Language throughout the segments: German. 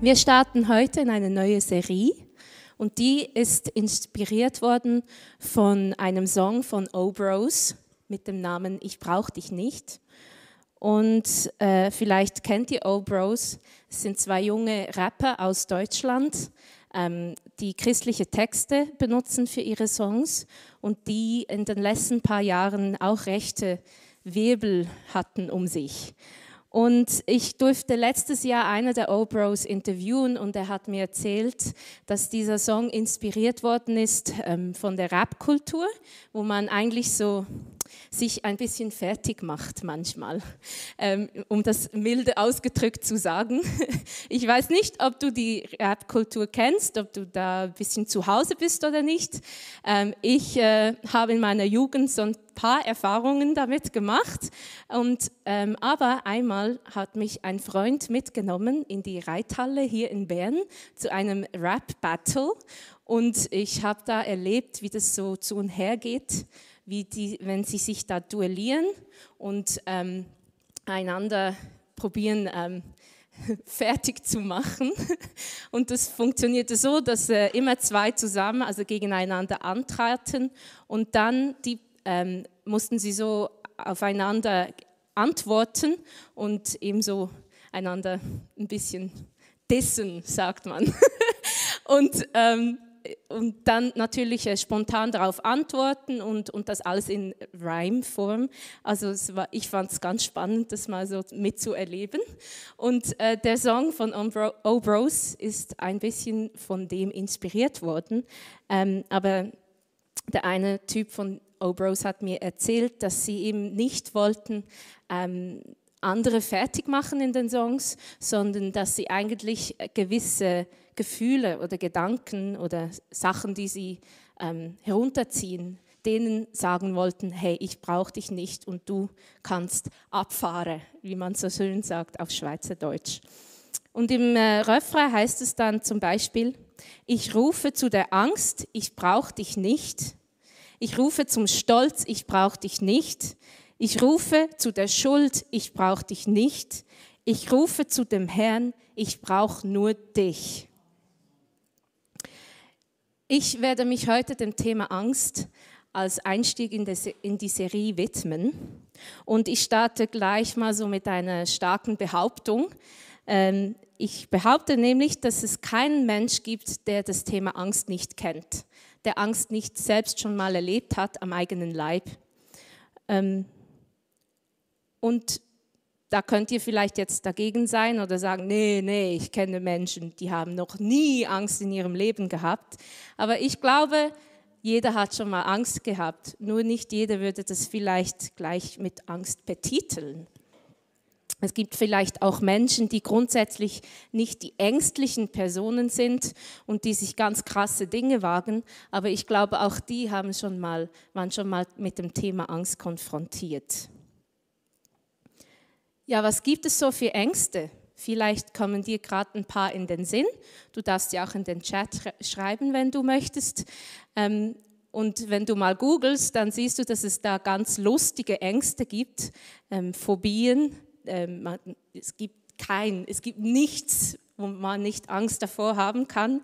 Wir starten heute in eine neue Serie und die ist inspiriert worden von einem Song von Obros mit dem Namen Ich brauch dich nicht. Und äh, vielleicht kennt ihr Obros, es sind zwei junge Rapper aus Deutschland, ähm, die christliche Texte benutzen für ihre Songs und die in den letzten paar Jahren auch rechte Wirbel hatten um sich. Und ich durfte letztes Jahr einer der O-Bros interviewen und er hat mir erzählt, dass dieser Song inspiriert worden ist ähm, von der Rap-Kultur, wo man eigentlich so sich ein bisschen fertig macht manchmal, ähm, um das milde ausgedrückt zu sagen. Ich weiß nicht, ob du die Rap-Kultur kennst, ob du da ein bisschen zu Hause bist oder nicht. Ähm, ich äh, habe in meiner Jugend so ein paar Erfahrungen damit gemacht. Und, ähm, aber einmal hat mich ein Freund mitgenommen in die Reithalle hier in Bern zu einem Rap-Battle. Und ich habe da erlebt, wie das so zu und her geht wie die, wenn sie sich da duellieren und ähm, einander probieren ähm, fertig zu machen. Und das funktionierte so, dass äh, immer zwei zusammen, also gegeneinander antraten und dann die, ähm, mussten sie so aufeinander antworten und ebenso einander ein bisschen dissen, sagt man. und ähm, und dann natürlich äh, spontan darauf antworten und, und das alles in Rhyme-Form. Also war, ich fand es ganz spannend, das mal so mitzuerleben. Und äh, der Song von O'Bros ist ein bisschen von dem inspiriert worden. Ähm, aber der eine Typ von O'Bros hat mir erzählt, dass sie eben nicht wollten, ähm, andere fertig machen in den Songs, sondern dass sie eigentlich gewisse Gefühle oder Gedanken oder Sachen, die sie ähm, herunterziehen, denen sagen wollten, hey, ich brauche dich nicht und du kannst abfahren, wie man so schön sagt auf Schweizerdeutsch. Und im äh, Refrain heißt es dann zum Beispiel, ich rufe zu der Angst, ich brauche dich nicht. Ich rufe zum Stolz, ich brauche dich nicht. Ich rufe zu der Schuld, ich brauche dich nicht. Ich rufe zu dem Herrn, ich brauche nur dich. Ich werde mich heute dem Thema Angst als Einstieg in, die Serie widmen. Und ich starte gleich mal so mit einer starken Behauptung. Ähm, ich behaupte nämlich, dass es keinen Mensch gibt, der das Thema Angst nicht kennt, der Angst nicht selbst schon mal erlebt hat am eigenen Leib. Ähm, und da könnt ihr vielleicht jetzt dagegen sein oder sagen, nee, nee, ich kenne Menschen, die haben noch nie Angst in ihrem Leben gehabt. Aber ich glaube, jeder hat schon mal Angst gehabt. Nur nicht jeder würde das vielleicht gleich mit Angst betiteln. Es gibt vielleicht auch Menschen, die grundsätzlich nicht die ängstlichen Personen sind und die sich ganz krasse Dinge wagen, aber ich glaube, auch die haben schon mal, waren schon mal mit dem Thema Angst konfrontiert. Ja, was gibt es so für Ängste? Vielleicht kommen dir gerade ein paar in den Sinn. Du darfst ja auch in den Chat schreiben, wenn du möchtest. Ähm, und wenn du mal googelst, dann siehst du, dass es da ganz lustige Ängste gibt, ähm, Phobien. Ähm, es gibt kein, es gibt nichts, wo man nicht Angst davor haben kann.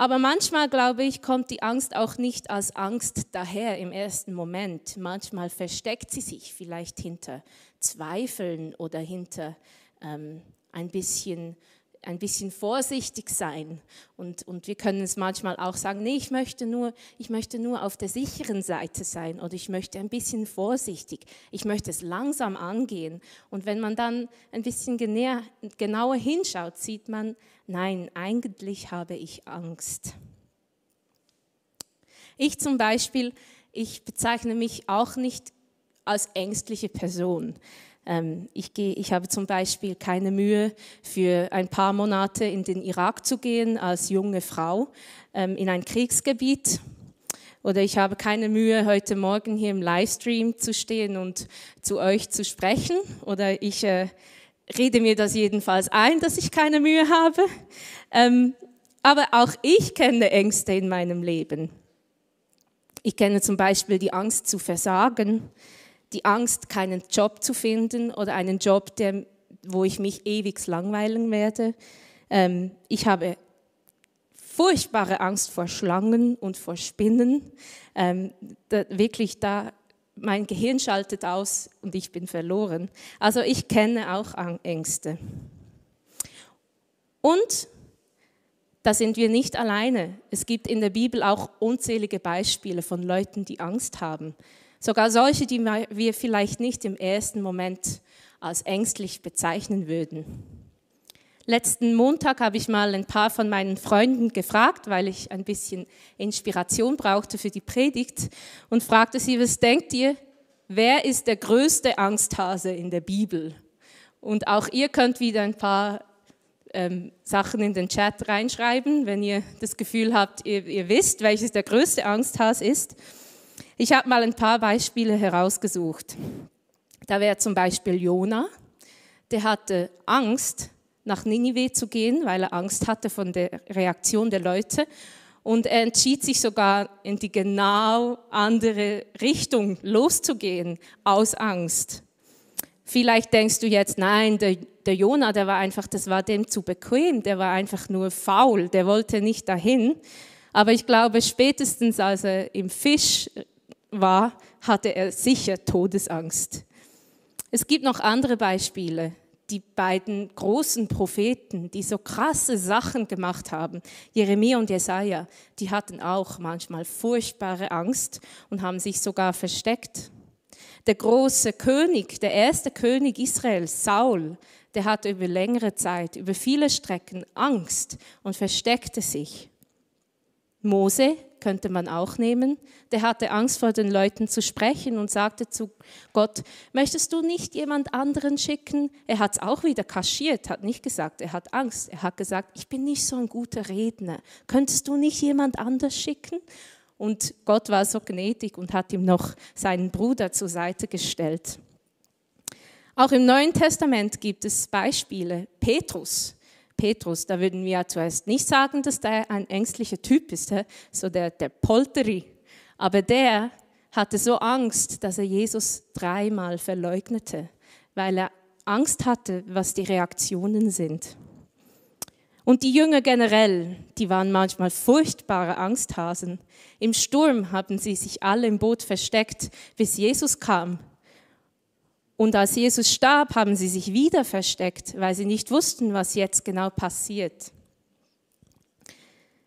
Aber manchmal, glaube ich, kommt die Angst auch nicht als Angst daher im ersten Moment. Manchmal versteckt sie sich vielleicht hinter Zweifeln oder hinter ähm, ein bisschen ein bisschen vorsichtig sein. Und, und wir können es manchmal auch sagen, nee, ich möchte, nur, ich möchte nur auf der sicheren Seite sein oder ich möchte ein bisschen vorsichtig, ich möchte es langsam angehen. Und wenn man dann ein bisschen genäher, genauer hinschaut, sieht man, nein, eigentlich habe ich Angst. Ich zum Beispiel, ich bezeichne mich auch nicht als ängstliche Person. Ähm, ich, gehe, ich habe zum Beispiel keine Mühe, für ein paar Monate in den Irak zu gehen als junge Frau ähm, in ein Kriegsgebiet. Oder ich habe keine Mühe, heute Morgen hier im Livestream zu stehen und zu euch zu sprechen. Oder ich äh, rede mir das jedenfalls ein, dass ich keine Mühe habe. Ähm, aber auch ich kenne Ängste in meinem Leben. Ich kenne zum Beispiel die Angst zu versagen, die Angst, keinen Job zu finden oder einen Job, der, wo ich mich ewig langweilen werde. Ähm, ich habe furchtbare Angst vor Schlangen und vor Spinnen. Ähm, da, wirklich, da mein Gehirn schaltet aus und ich bin verloren. Also ich kenne auch Ängste. Und da sind wir nicht alleine. Es gibt in der Bibel auch unzählige Beispiele von Leuten, die Angst haben. Sogar solche, die wir vielleicht nicht im ersten Moment als ängstlich bezeichnen würden. Letzten Montag habe ich mal ein paar von meinen Freunden gefragt, weil ich ein bisschen Inspiration brauchte für die Predigt und fragte sie, was denkt ihr, wer ist der größte Angsthase in der Bibel? Und auch ihr könnt wieder ein paar ähm, Sachen in den Chat reinschreiben, wenn ihr das Gefühl habt, ihr, ihr wisst, welches der größte Angsthase ist. Ich habe mal ein paar Beispiele herausgesucht. Da wäre zum Beispiel Jona, der hatte Angst, nach Ninive zu gehen, weil er Angst hatte von der Reaktion der Leute. Und er entschied sich sogar in die genau andere Richtung loszugehen, aus Angst. Vielleicht denkst du jetzt, nein, der, der Jona, der war einfach, das war dem zu bequem, der war einfach nur faul, der wollte nicht dahin. Aber ich glaube, spätestens als er im Fisch war, hatte er sicher Todesangst. Es gibt noch andere Beispiele. Die beiden großen Propheten, die so krasse Sachen gemacht haben, Jeremia und Jesaja, die hatten auch manchmal furchtbare Angst und haben sich sogar versteckt. Der große König, der erste König Israels, Saul, der hatte über längere Zeit, über viele Strecken Angst und versteckte sich. Mose könnte man auch nehmen. Der hatte Angst vor den Leuten zu sprechen und sagte zu Gott, möchtest du nicht jemand anderen schicken? Er hat es auch wieder kaschiert, hat nicht gesagt, er hat Angst. Er hat gesagt, ich bin nicht so ein guter Redner. Könntest du nicht jemand anders schicken? Und Gott war so gnädig und hat ihm noch seinen Bruder zur Seite gestellt. Auch im Neuen Testament gibt es Beispiele. Petrus, Petrus, da würden wir ja zuerst nicht sagen, dass der ein ängstlicher Typ ist, so der, der Polteri. Aber der hatte so Angst, dass er Jesus dreimal verleugnete, weil er Angst hatte, was die Reaktionen sind. Und die Jünger generell, die waren manchmal furchtbare Angsthasen. Im Sturm haben sie sich alle im Boot versteckt, bis Jesus kam und als Jesus starb, haben sie sich wieder versteckt, weil sie nicht wussten, was jetzt genau passiert.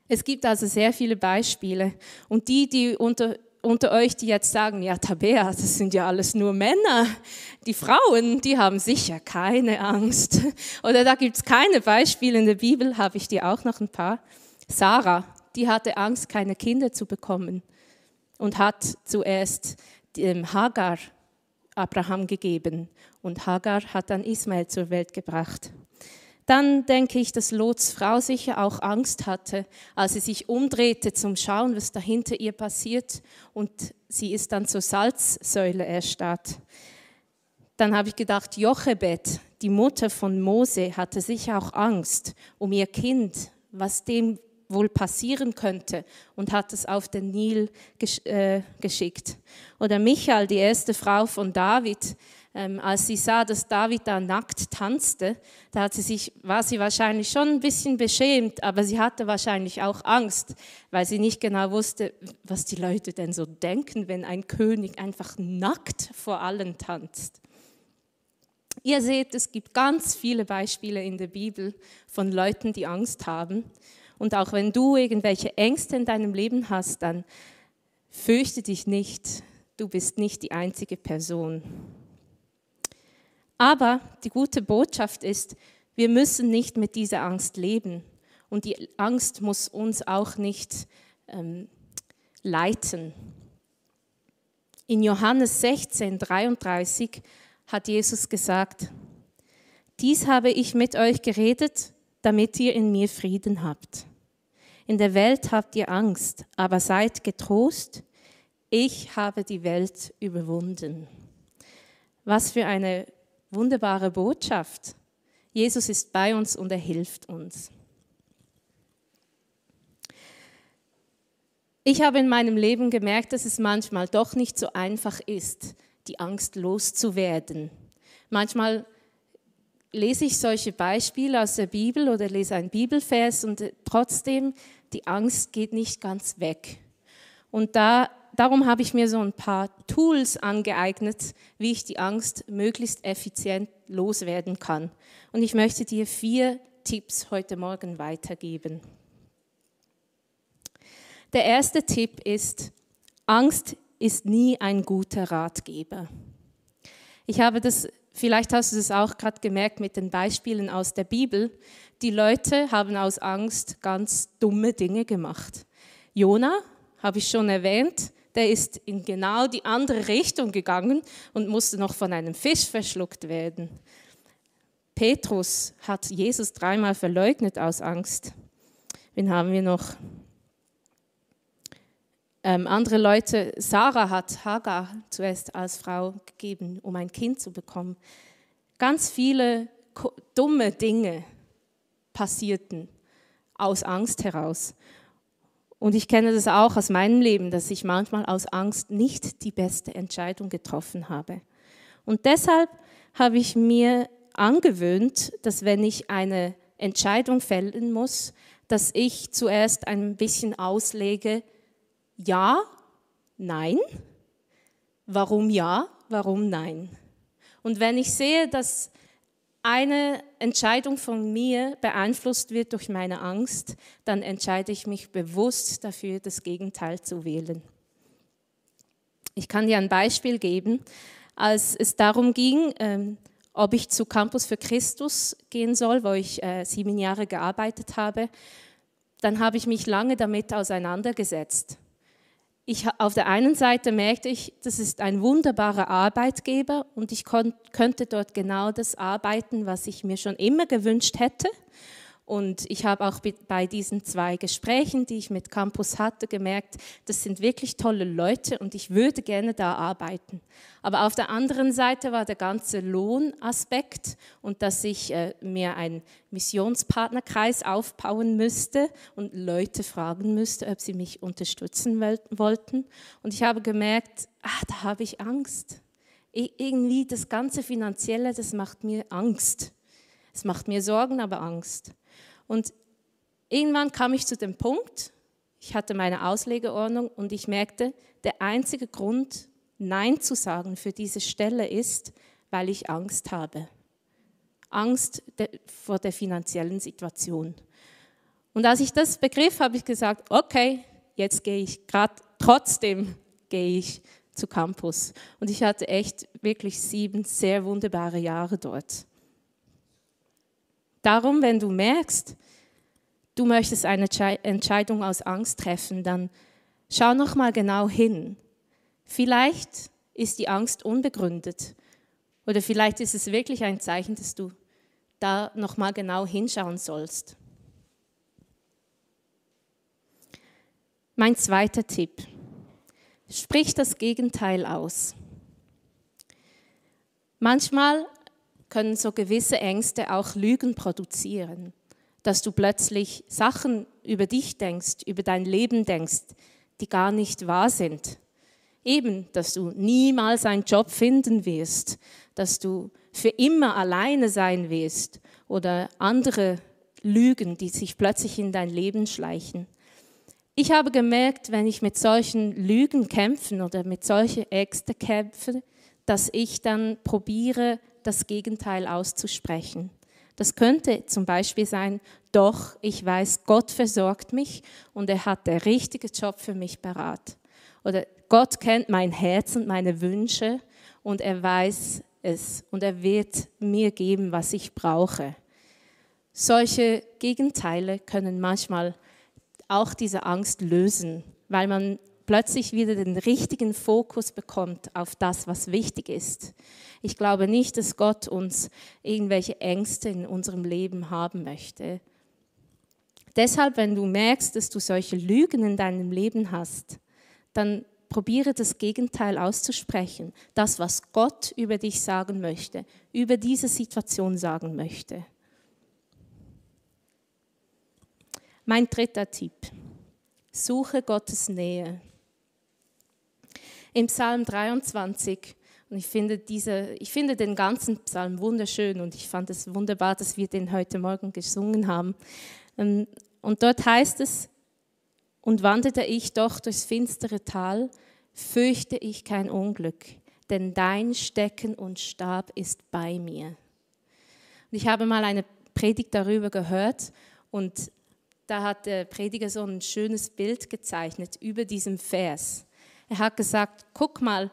Es gibt also sehr viele Beispiele. Und die, die unter, unter euch, die jetzt sagen, ja, Tabea, das sind ja alles nur Männer. Die Frauen, die haben sicher keine Angst. Oder da gibt es keine Beispiele in der Bibel, habe ich dir auch noch ein paar. Sarah, die hatte Angst, keine Kinder zu bekommen und hat zuerst Hagar Abraham gegeben und Hagar hat dann Ismael zur Welt gebracht. Dann denke ich, dass Lots Frau sicher auch Angst hatte, als sie sich umdrehte zum Schauen, was da hinter ihr passiert und sie ist dann zur Salzsäule erstarrt. Dann habe ich gedacht, Jochebed, die Mutter von Mose, hatte sicher auch Angst um ihr Kind, was dem wohl passieren könnte und hat es auf den Nil gesch äh, geschickt. Oder Michael, die erste Frau von David, ähm, als sie sah, dass David da nackt tanzte, da hat sie sich, war sie wahrscheinlich schon ein bisschen beschämt, aber sie hatte wahrscheinlich auch Angst, weil sie nicht genau wusste, was die Leute denn so denken, wenn ein König einfach nackt vor allen tanzt. Ihr seht, es gibt ganz viele Beispiele in der Bibel von Leuten, die Angst haben. Und auch wenn du irgendwelche Ängste in deinem Leben hast, dann fürchte dich nicht. Du bist nicht die einzige Person. Aber die gute Botschaft ist, wir müssen nicht mit dieser Angst leben. Und die Angst muss uns auch nicht ähm, leiten. In Johannes 16, 33 hat Jesus gesagt, dies habe ich mit euch geredet, damit ihr in mir Frieden habt. In der Welt habt ihr Angst, aber seid getrost, ich habe die Welt überwunden. Was für eine wunderbare Botschaft. Jesus ist bei uns und er hilft uns. Ich habe in meinem Leben gemerkt, dass es manchmal doch nicht so einfach ist, die Angst loszuwerden. Manchmal lese ich solche Beispiele aus der Bibel oder lese einen Bibelvers und trotzdem die Angst geht nicht ganz weg. Und da, darum habe ich mir so ein paar Tools angeeignet, wie ich die Angst möglichst effizient loswerden kann. Und ich möchte dir vier Tipps heute Morgen weitergeben. Der erste Tipp ist, Angst ist nie ein guter Ratgeber. Ich habe das, vielleicht hast du das auch gerade gemerkt mit den Beispielen aus der Bibel. Die Leute haben aus Angst ganz dumme Dinge gemacht. Jona, habe ich schon erwähnt, der ist in genau die andere Richtung gegangen und musste noch von einem Fisch verschluckt werden. Petrus hat Jesus dreimal verleugnet aus Angst. Wen haben wir noch? Ähm, andere Leute, Sarah hat Hagar zuerst als Frau gegeben, um ein Kind zu bekommen. Ganz viele dumme Dinge passierten aus Angst heraus. Und ich kenne das auch aus meinem Leben, dass ich manchmal aus Angst nicht die beste Entscheidung getroffen habe. Und deshalb habe ich mir angewöhnt, dass wenn ich eine Entscheidung fällen muss, dass ich zuerst ein bisschen auslege, ja, nein. Warum ja, warum nein? Und wenn ich sehe, dass eine Entscheidung von mir beeinflusst wird durch meine Angst, dann entscheide ich mich bewusst dafür, das Gegenteil zu wählen. Ich kann dir ein Beispiel geben. Als es darum ging, ähm, ob ich zu Campus für Christus gehen soll, wo ich äh, sieben Jahre gearbeitet habe, dann habe ich mich lange damit auseinandergesetzt ich, auf der einen Seite merkte ich, das ist ein wunderbarer Arbeitgeber und ich könnte dort genau das arbeiten, was ich mir schon immer gewünscht hätte. Und ich habe auch bei diesen zwei Gesprächen, die ich mit Campus hatte, gemerkt, das sind wirklich tolle Leute und ich würde gerne da arbeiten. Aber auf der anderen Seite war der ganze Lohnaspekt und dass ich äh, mir einen Missionspartnerkreis aufbauen müsste und Leute fragen müsste, ob sie mich unterstützen wollten. Und ich habe gemerkt, ach, da habe ich Angst. Irgendwie das ganze Finanzielle, das macht mir Angst. Es macht mir Sorgen, aber Angst. Und irgendwann kam ich zu dem Punkt, ich hatte meine Auslegeordnung und ich merkte, der einzige Grund, Nein zu sagen für diese Stelle ist, weil ich Angst habe. Angst vor der finanziellen Situation. Und als ich das begriff, habe ich gesagt, okay, jetzt gehe ich gerade trotzdem gehe ich zu Campus. Und ich hatte echt wirklich sieben sehr wunderbare Jahre dort. Darum, wenn du merkst, du möchtest eine Entscheidung aus Angst treffen, dann schau noch mal genau hin. Vielleicht ist die Angst unbegründet oder vielleicht ist es wirklich ein Zeichen, dass du da noch mal genau hinschauen sollst. Mein zweiter Tipp. Sprich das Gegenteil aus. Manchmal können so gewisse Ängste auch Lügen produzieren, dass du plötzlich Sachen über dich denkst, über dein Leben denkst, die gar nicht wahr sind. Eben, dass du niemals einen Job finden wirst, dass du für immer alleine sein wirst oder andere Lügen, die sich plötzlich in dein Leben schleichen. Ich habe gemerkt, wenn ich mit solchen Lügen kämpfe oder mit solchen Ängsten kämpfe, dass ich dann probiere, das Gegenteil auszusprechen. Das könnte zum Beispiel sein, doch, ich weiß, Gott versorgt mich und er hat der richtige Job für mich parat. Oder Gott kennt mein Herz und meine Wünsche und er weiß es und er wird mir geben, was ich brauche. Solche Gegenteile können manchmal auch diese Angst lösen, weil man plötzlich wieder den richtigen Fokus bekommt auf das, was wichtig ist. Ich glaube nicht, dass Gott uns irgendwelche Ängste in unserem Leben haben möchte. Deshalb, wenn du merkst, dass du solche Lügen in deinem Leben hast, dann probiere das Gegenteil auszusprechen, das, was Gott über dich sagen möchte, über diese Situation sagen möchte. Mein dritter Tipp. Suche Gottes Nähe. Im Psalm 23, und ich finde, diese, ich finde den ganzen Psalm wunderschön und ich fand es wunderbar, dass wir den heute Morgen gesungen haben. Ähm, und dort heißt es, und wanderte ich doch durchs finstere Tal, fürchte ich kein Unglück, denn dein Stecken und Stab ist bei mir. Und ich habe mal eine Predigt darüber gehört und da hat der Prediger so ein schönes Bild gezeichnet über diesem Vers. Er hat gesagt, guck mal,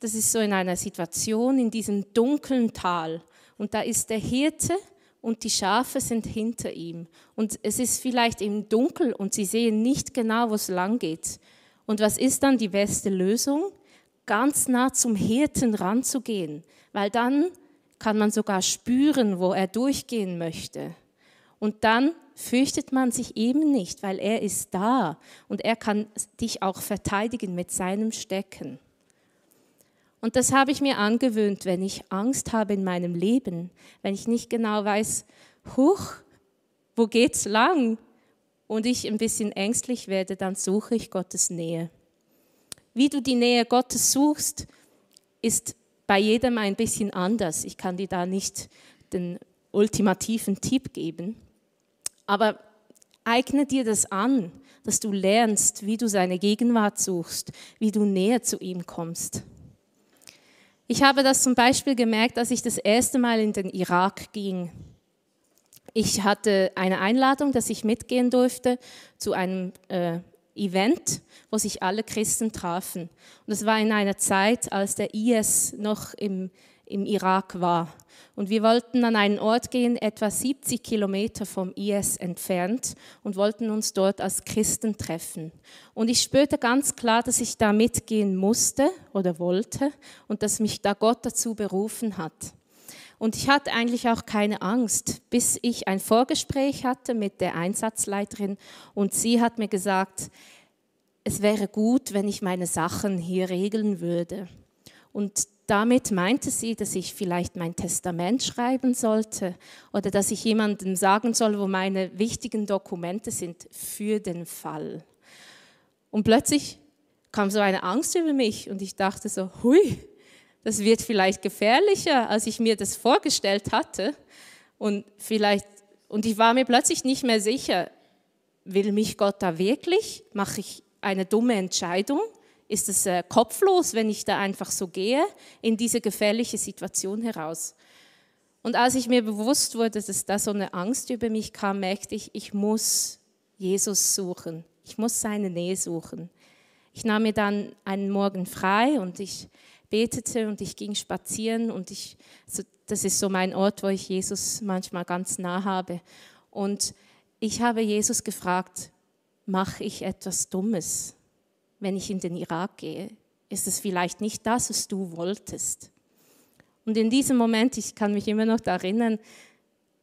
das ist so in einer Situation in diesem dunklen Tal und da ist der Hirte und die Schafe sind hinter ihm und es ist vielleicht im Dunkel und sie sehen nicht genau, wo es lang geht. Und was ist dann die beste Lösung? Ganz nah zum Hirten ranzugehen, weil dann kann man sogar spüren, wo er durchgehen möchte. Und dann fürchtet man sich eben nicht, weil er ist da und er kann dich auch verteidigen mit seinem Stecken. Und das habe ich mir angewöhnt, wenn ich Angst habe in meinem Leben, wenn ich nicht genau weiß, huch, wo geht's lang? Und ich ein bisschen ängstlich werde, dann suche ich Gottes Nähe. Wie du die Nähe Gottes suchst, ist bei jedem ein bisschen anders. Ich kann dir da nicht den ultimativen Tipp geben. Aber eigne dir das an, dass du lernst, wie du seine Gegenwart suchst, wie du näher zu ihm kommst. Ich habe das zum Beispiel gemerkt, als ich das erste Mal in den Irak ging. Ich hatte eine Einladung, dass ich mitgehen durfte zu einem äh, Event, wo sich alle Christen trafen. Und es war in einer Zeit, als der IS noch im, im Irak war. Und wir wollten an einen Ort gehen, etwa 70 Kilometer vom IS entfernt, und wollten uns dort als Christen treffen. Und ich spürte ganz klar, dass ich da mitgehen musste oder wollte und dass mich da Gott dazu berufen hat. Und ich hatte eigentlich auch keine Angst, bis ich ein Vorgespräch hatte mit der Einsatzleiterin und sie hat mir gesagt, es wäre gut, wenn ich meine Sachen hier regeln würde. Und damit meinte sie, dass ich vielleicht mein Testament schreiben sollte oder dass ich jemandem sagen soll, wo meine wichtigen Dokumente sind für den Fall. Und plötzlich kam so eine Angst über mich und ich dachte so, hui, das wird vielleicht gefährlicher, als ich mir das vorgestellt hatte. Und vielleicht, und ich war mir plötzlich nicht mehr sicher, will mich Gott da wirklich? Mache ich eine dumme Entscheidung? Ist es äh, kopflos, wenn ich da einfach so gehe in diese gefährliche Situation heraus. Und als ich mir bewusst wurde, dass da so eine Angst über mich kam, merkte ich, ich muss Jesus suchen. Ich muss seine Nähe suchen. Ich nahm mir dann einen Morgen frei und ich betete und ich ging spazieren und ich, so, das ist so mein Ort, wo ich Jesus manchmal ganz nah habe. Und ich habe Jesus gefragt, mache ich etwas Dummes? Wenn ich in den Irak gehe? Ist es vielleicht nicht das, was du wolltest? Und in diesem Moment, ich kann mich immer noch erinnern,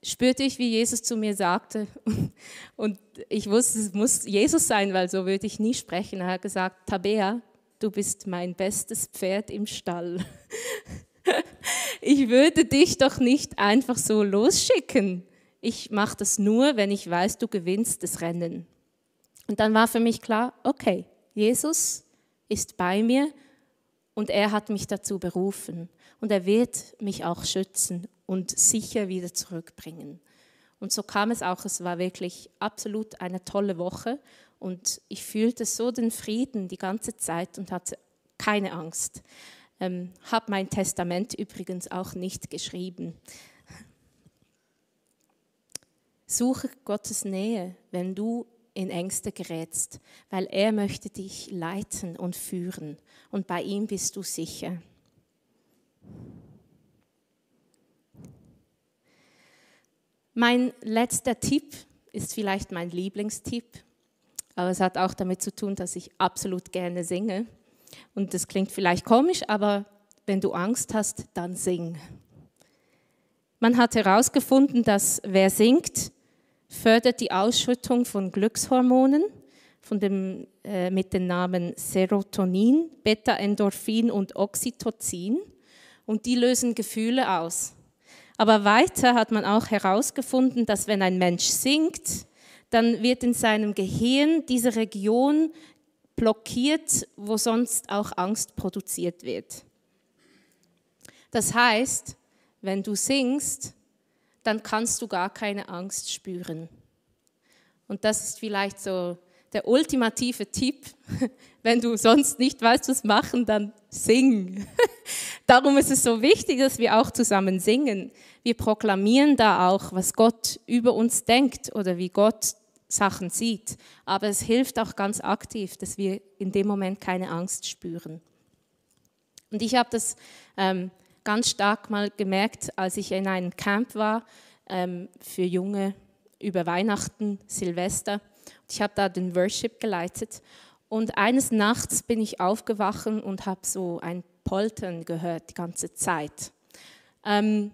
spürte ich, wie Jesus zu mir sagte, und ich wusste, es muss Jesus sein, weil so würde ich nie sprechen. Er hat gesagt, Tabea, du bist mein bestes Pferd im Stall. Ich würde dich doch nicht einfach so losschicken. Ich mache das nur, wenn ich weiß, du gewinnst das Rennen. Und dann war für mich klar, okay, Jesus ist bei mir und er hat mich dazu berufen und er wird mich auch schützen und sicher wieder zurückbringen. Und so kam es auch, es war wirklich absolut eine tolle Woche und ich fühlte so den Frieden die ganze Zeit und hatte keine Angst. Ähm, habe mein Testament übrigens auch nicht geschrieben. Suche Gottes Nähe, wenn du in Ängste gerätst, weil er möchte dich leiten und führen und bei ihm bist du sicher. Mein letzter Tipp ist vielleicht mein Lieblingstipp. aber es hat auch damit zu tun, dass ich absolut gerne singe. Und das klingt vielleicht komisch, aber wenn du Angst hast, dann sing. Man hat herausgefunden, dass wer singt, fördert die Ausschüttung von Glückshormonen von dem, äh, mit den Namen Serotonin, Beta-Endorphin und Oxytocin. Und die lösen Gefühle aus. Aber weiter hat man auch herausgefunden, dass wenn ein Mensch singt, dann wird in seinem Gehirn diese Region blockiert, wo sonst auch Angst produziert wird. Das heißt, wenn du singst, dann kannst du gar keine Angst spüren. Und das ist vielleicht so der ultimative Tipp. Wenn du sonst nicht weißt, was machen, dann sing. Darum ist es so wichtig, dass wir auch zusammen singen. Wir proklamieren da auch, was Gott über uns denkt oder wie Gott Sachen sieht. Aber es hilft auch ganz aktiv, dass wir in dem Moment keine Angst spüren. Und ich habe das ähm, ganz stark mal gemerkt, als ich in einem Camp war ähm, für Junge über Weihnachten, Silvester. Ich habe da den Worship geleitet. Und eines Nachts bin ich aufgewacht und habe so ein Poltern gehört die ganze Zeit. Ähm,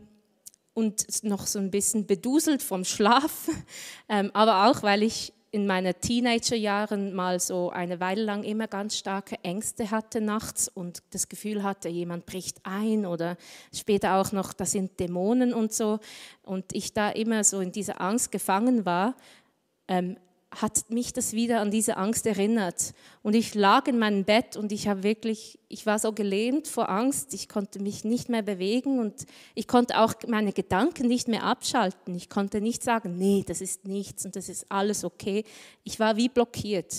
und noch so ein bisschen beduselt vom Schlaf, ähm, aber auch, weil ich in meinen Teenagerjahren mal so eine Weile lang immer ganz starke Ängste hatte nachts und das Gefühl hatte, jemand bricht ein oder später auch noch, das sind Dämonen und so. Und ich da immer so in dieser Angst gefangen war, ähm, hat mich das wieder an diese Angst erinnert. Und ich lag in meinem Bett und ich habe wirklich, ich war so gelähmt vor Angst, ich konnte mich nicht mehr bewegen und ich konnte auch meine Gedanken nicht mehr abschalten. Ich konnte nicht sagen, nee, das ist nichts und das ist alles okay. Ich war wie blockiert,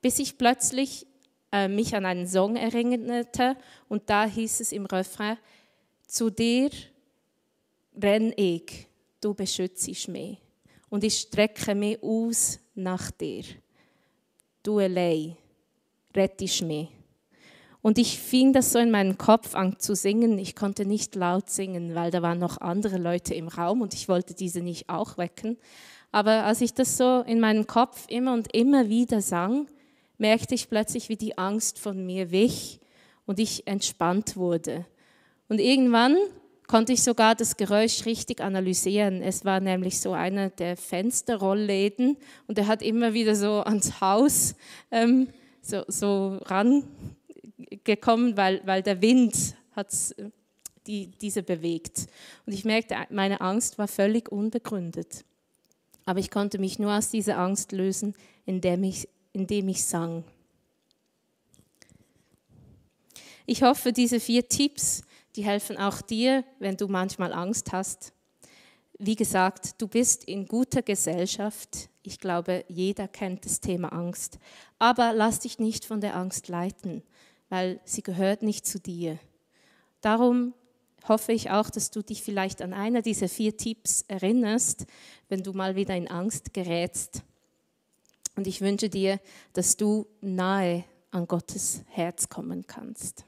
bis ich plötzlich äh, mich an einen Song erinnerte und da hieß es im Refrain, zu dir renn ich, du beschützest mich und ich strecke mich aus nach dir. Du allein rettest mich. Und ich fing das so in meinen Kopf an zu singen. Ich konnte nicht laut singen, weil da waren noch andere Leute im Raum und ich wollte diese nicht auch wecken. Aber als ich das so in meinem Kopf immer und immer wieder sang, merkte ich plötzlich, wie die Angst von mir wich und ich entspannt wurde. Und irgendwann konnte ich sogar das Geräusch richtig analysieren. Es war nämlich so einer der Fensterrollläden und er hat immer wieder so ans Haus ähm, so, so rangekommen, weil, weil der Wind hat die, diese bewegt. Und ich merkte, meine Angst war völlig unbegründet. Aber ich konnte mich nur aus dieser Angst lösen, indem ich, indem ich sang. Ich hoffe, diese vier Tipps die helfen auch dir, wenn du manchmal Angst hast. Wie gesagt, du bist in guter Gesellschaft. Ich glaube, jeder kennt das Thema Angst. Aber lass dich nicht von der Angst leiten, weil sie gehört nicht zu dir. Darum hoffe ich auch, dass du dich vielleicht an einer dieser vier Tipps erinnerst, wenn du mal wieder in Angst gerätst. Und ich wünsche dir, dass du nahe an Gottes Herz kommen kannst.